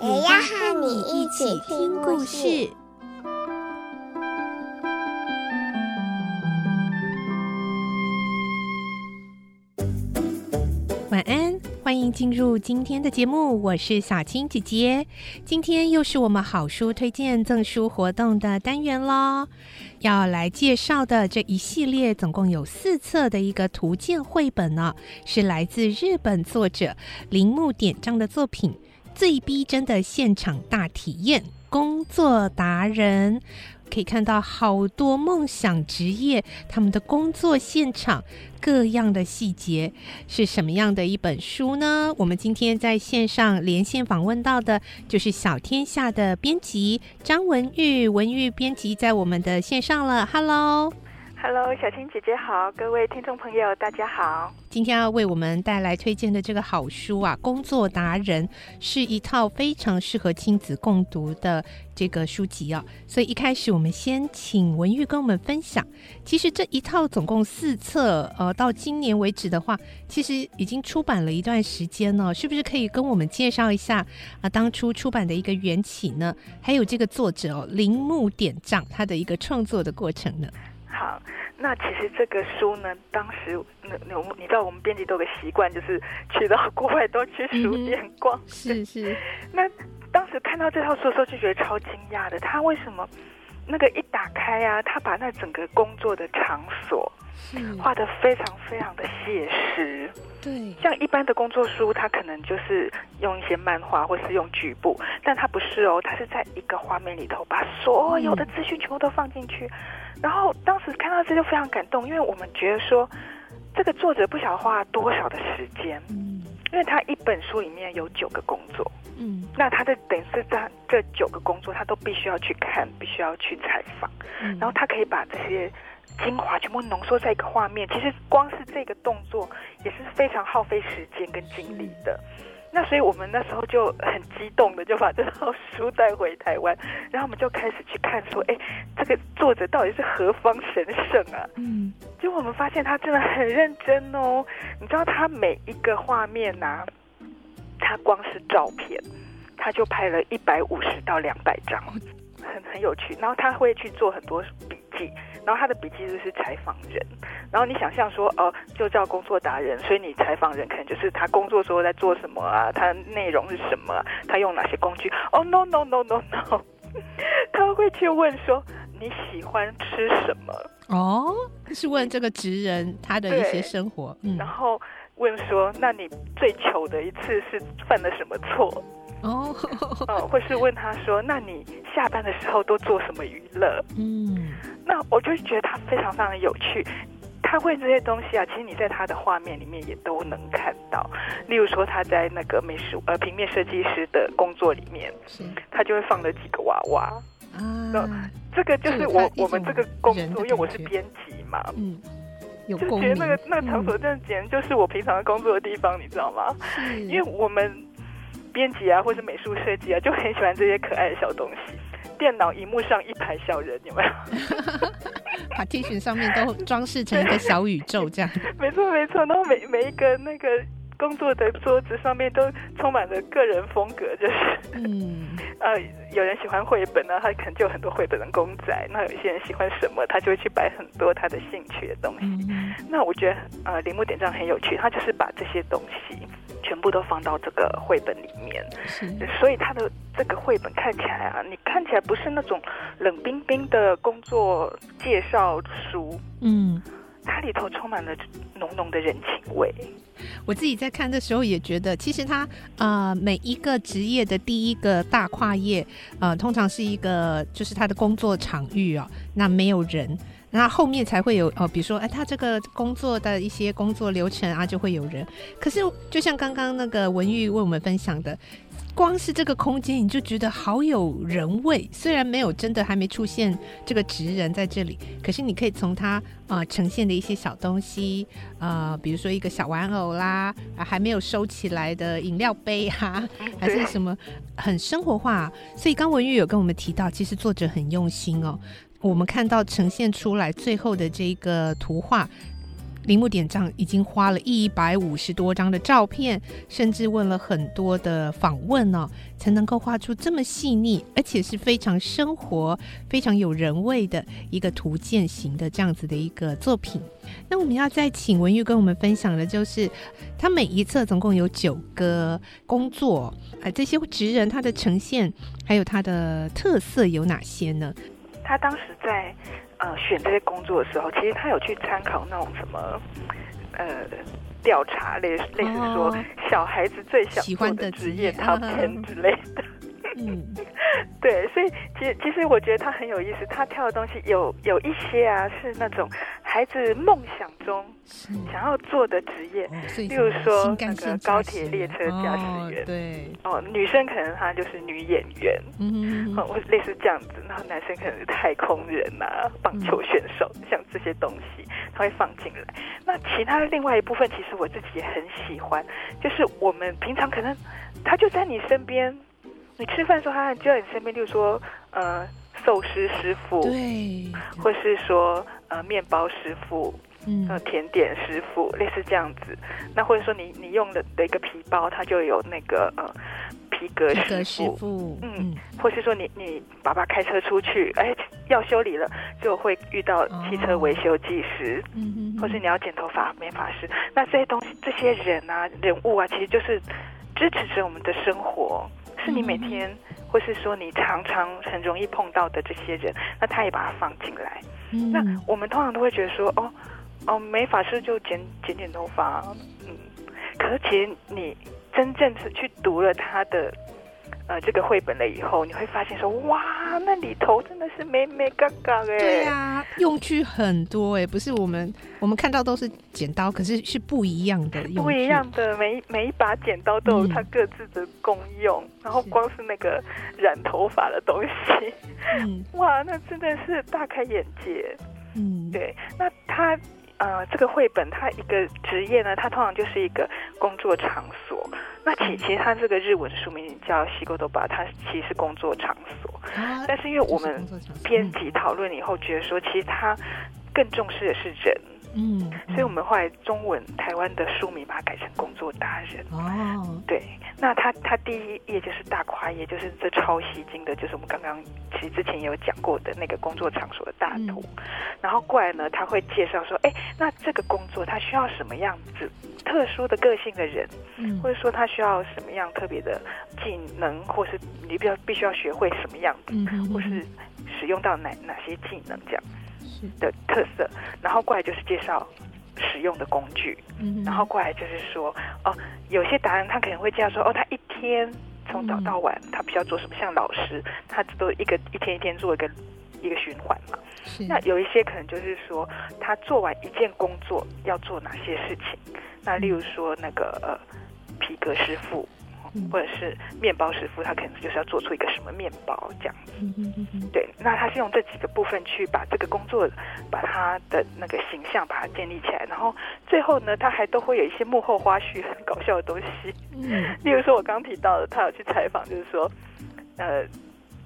也要和你一起听故事。晚安，欢迎进入今天的节目，我是小青姐姐。今天又是我们好书推荐赠书活动的单元喽，要来介绍的这一系列总共有四册的一个图鉴绘本呢，是来自日本作者铃木典章的作品。最逼真的现场大体验，工作达人可以看到好多梦想职业，他们的工作现场各样的细节是什么样的一本书呢？我们今天在线上连线访问到的，就是小天下的编辑张文玉，文玉编辑在我们的线上了，Hello。Hello，小青姐姐好，各位听众朋友大家好。今天要为我们带来推荐的这个好书啊，《工作达人》是一套非常适合亲子共读的这个书籍啊。所以一开始我们先请文玉跟我们分享，其实这一套总共四册，呃，到今年为止的话，其实已经出版了一段时间了，是不是可以跟我们介绍一下啊？当初出版的一个缘起呢？还有这个作者哦，铃木典藏他的一个创作的过程呢？好，那其实这个书呢，当时那那你知道我们编辑都有个习惯，就是去到国外都去书店逛。嗯、是是。那当时看到这套书的时候，就觉得超惊讶的。他为什么那个一打开啊，他把那整个工作的场所画的非常非常的写实。对。像一般的工作书，他可能就是用一些漫画或是用局部，但他不是哦，他是在一个画面里头把所有的资讯全部都放进去。嗯然后当时看到这就非常感动，因为我们觉得说，这个作者不晓得花多少的时间，嗯，因为他一本书里面有九个工作，嗯，那他的等于是在这九个工作，他都必须要去看，必须要去采访，嗯，然后他可以把这些精华全部浓缩在一个画面，其实光是这个动作也是非常耗费时间跟精力的。那所以我们那时候就很激动的就把这套书带回台湾，然后我们就开始去看说，哎，这个作者到底是何方神圣啊？嗯，结果我们发现他真的很认真哦。你知道他每一个画面呐、啊，他光是照片，他就拍了一百五十到两百张，很很有趣。然后他会去做很多笔记。然后他的笔记就是采访人，然后你想象说，哦、呃，就叫工作达人，所以你采访人可能就是他工作时候在做什么啊，他的内容是什么，他用哪些工具？哦、oh,，no no no no no，他会去问说你喜欢吃什么？哦，是问这个职人他的一些生活，嗯，然后问说，那你最糗的一次是犯了什么错？哦，哦，或是问他说，那你下班的时候都做什么娱乐？嗯。那我就觉得他非常非常的有趣，他会这些东西啊，其实你在他的画面里面也都能看到。例如说他在那个美术呃平面设计师的工作里面，是他就会放了几个娃娃啊。那这个就是我我们这个工作，因为我是编辑嘛，嗯，就觉得那个那个场所真的简直就是我平常工作的地方，你知道吗？因为我们编辑啊，或是美术设计啊，就很喜欢这些可爱的小东西。电脑荧幕上一排小人，有没有？把 T 恤上面都装饰成一个小宇宙，这样。没错，没错。然后每每一个那个工作的桌子上面都充满了个人风格，就是，嗯，呃，有人喜欢绘本呢，他可能就有很多绘本的公仔。那有一些人喜欢什么，他就会去摆很多他的兴趣的东西。嗯、那我觉得，呃，铃木典章很有趣，他就是把这些东西。全部都放到这个绘本里面，是，所以他的这个绘本看起来啊，你看起来不是那种冷冰冰的工作介绍书，嗯，它里头充满了浓浓的人情味。我自己在看的时候也觉得，其实他呃每一个职业的第一个大跨页，呃，通常是一个就是他的工作场域啊，那没有人。那后面才会有哦，比如说，哎，他这个工作的一些工作流程啊，就会有人。可是，就像刚刚那个文玉为我们分享的，光是这个空间，你就觉得好有人味。虽然没有真的还没出现这个职人在这里，可是你可以从它啊、呃、呈现的一些小东西，呃，比如说一个小玩偶啦，啊还没有收起来的饮料杯哈，还是什么很生活化。所以刚文玉有跟我们提到，其实作者很用心哦。我们看到呈现出来最后的这个图画。铃木典藏已经花了一百五十多张的照片，甚至问了很多的访问哦，才能够画出这么细腻，而且是非常生活、非常有人味的一个图鉴型的这样子的一个作品。那我们要再请文玉跟我们分享的，就是他每一册总共有九个工作，啊，这些职人他的呈现还有他的特色有哪些呢？他当时在。呃，选这些工作的时候，其实他有去参考那种什么，呃，调查类类似说小孩子最想做的职业 top ten 之类的。嗯，对，所以其实其实我觉得他很有意思，他跳的东西有有一些啊是那种孩子梦想中想要做的职业，例如说那个高铁列车驾驶员，对，哦，女生可能她就是女演员，嗯，或类似这样子，然后男生可能是太空人啊，棒球选手，像这些东西他会放进来。那其他的另外一部分，其实我自己也很喜欢，就是我们平常可能他就在你身边。你吃饭的时候，他就在你身边，就是说，呃，寿司师傅，对，或是说，呃，面包师傅，嗯，呃，甜点师傅，类似这样子。那或者说你，你你用的的一个皮包，它就有那个呃皮革师傅，嗯，嗯，或是说你你爸爸开车出去，哎，要修理了，就会遇到汽车维修技师，嗯嗯，或是你要剪头发，美发师。那这些东西，这些人啊，人物啊，其实就是支持着我们的生活。是你每天，或是说你常常很容易碰到的这些人，那他也把它放进来。嗯、那我们通常都会觉得说，哦哦，美发师就剪剪剪头发，嗯。可是其实你真正是去读了他的。呃，这个绘本了以后，你会发现说，哇，那里头真的是美美嘎嘎哎。对呀、啊，用具很多哎，不是我们我们看到都是剪刀，可是是不一样的用具，不一样的，每每一把剪刀都有它各自的功用。嗯、然后光是那个染头发的东西，嗯，哇，那真的是大开眼界。嗯，对，那他呃，这个绘本它一个职业呢，它通常就是一个工作场所。那其其实它这个日文书名叫西沟多巴，它其实是工作场所。但是因为我们编辑讨论以后，觉得说其实它更重视的是人。嗯，所以我们后来中文台湾的书名把它改成工作达人。哦，对。那他他第一页就是大跨页，就是这超吸睛的，就是我们刚刚其实之前也有讲过的那个工作场所的大图。嗯、然后过来呢，他会介绍说，哎，那这个工作他需要什么样子特殊的个性的人，嗯、或者说他需要什么样特别的技能，或是你必要必须要学会什么样子，嗯、或是使用到哪哪些技能这样的特色。然后过来就是介绍。使用的工具，嗯、然后过来就是说，哦，有些达人他可能会这样说，哦，他一天从早到晚，嗯、他必须要做什么？像老师，他都一个一天一天做一个一个循环嘛。是那有一些可能就是说，他做完一件工作要做哪些事情？那例如说那个呃皮革师傅。或者是面包师傅，他可能就是要做出一个什么面包这样子。对，那他是用这几个部分去把这个工作，把他的那个形象把它建立起来，然后最后呢，他还都会有一些幕后花絮、很搞笑的东西。嗯，例如说我刚提到的，他有去采访，就是说，呃，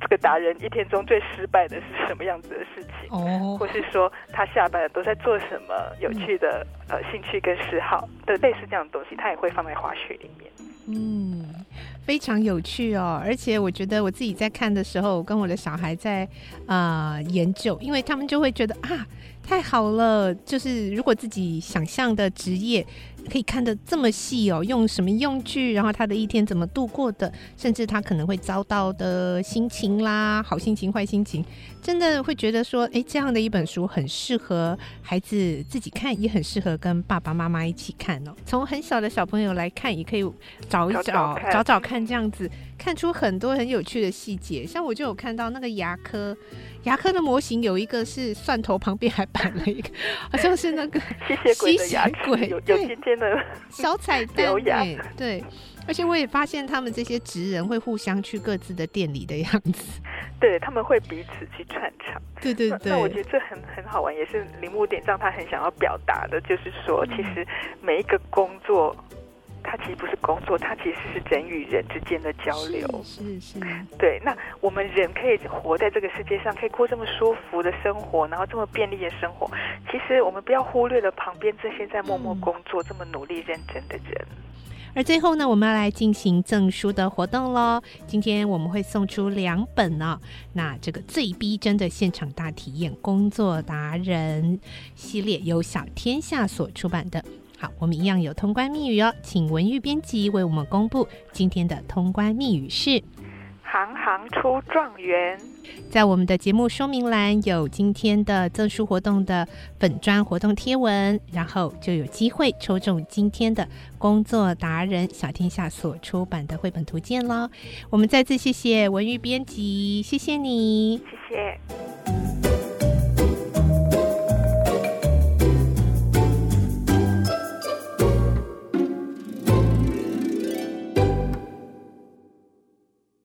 这个达人一天中最失败的是什么样子的事情？哦，或是说他下班了都在做什么有趣的呃兴趣跟嗜好的类似这样的东西，他也会放在花絮里面。嗯，非常有趣哦，而且我觉得我自己在看的时候，我跟我的小孩在啊、研究，因为他们就会觉得啊。太好了，就是如果自己想象的职业可以看得这么细哦，用什么用具，然后他的一天怎么度过的，甚至他可能会遭到的心情啦，好心情、坏心情，真的会觉得说，哎，这样的一本书很适合孩子自己看，也很适合跟爸爸妈妈一起看哦。从很小的小朋友来看，也可以找一找，找找，找找看，这样子看出很多很有趣的细节。像我就有看到那个牙科。牙科的模型有一个是蒜头旁边还摆了一个，好像是那个 吸血鬼的有有尖尖的 小彩蛋，对，而且我也发现他们这些职人会互相去各自的店里的样子，对，他们会彼此去串场。对对对，那，那我觉得这很很好玩，也是铃木典藏他很想要表达的，就是说，其实每一个工作。它其实不是工作，它其实是人与人之间的交流。是是，是，对。那我们人可以活在这个世界上，可以过这么舒服的生活，然后这么便利的生活。其实我们不要忽略了旁边这些在默默工作、嗯、这么努力认真的人。而最后呢，我们要来进行赠书的活动喽。今天我们会送出两本呢、哦，那这个最逼真的现场大体验工作达人系列，由小天下所出版的。好，我们一样有通关密语哦，请文玉编辑为我们公布今天的通关密语是“行行出状元”。在我们的节目说明栏有今天的赠书活动的本专活动贴文，然后就有机会抽中今天的工作达人小天下所出版的绘本图鉴喽。我们再次谢谢文玉编辑，谢谢你，谢谢。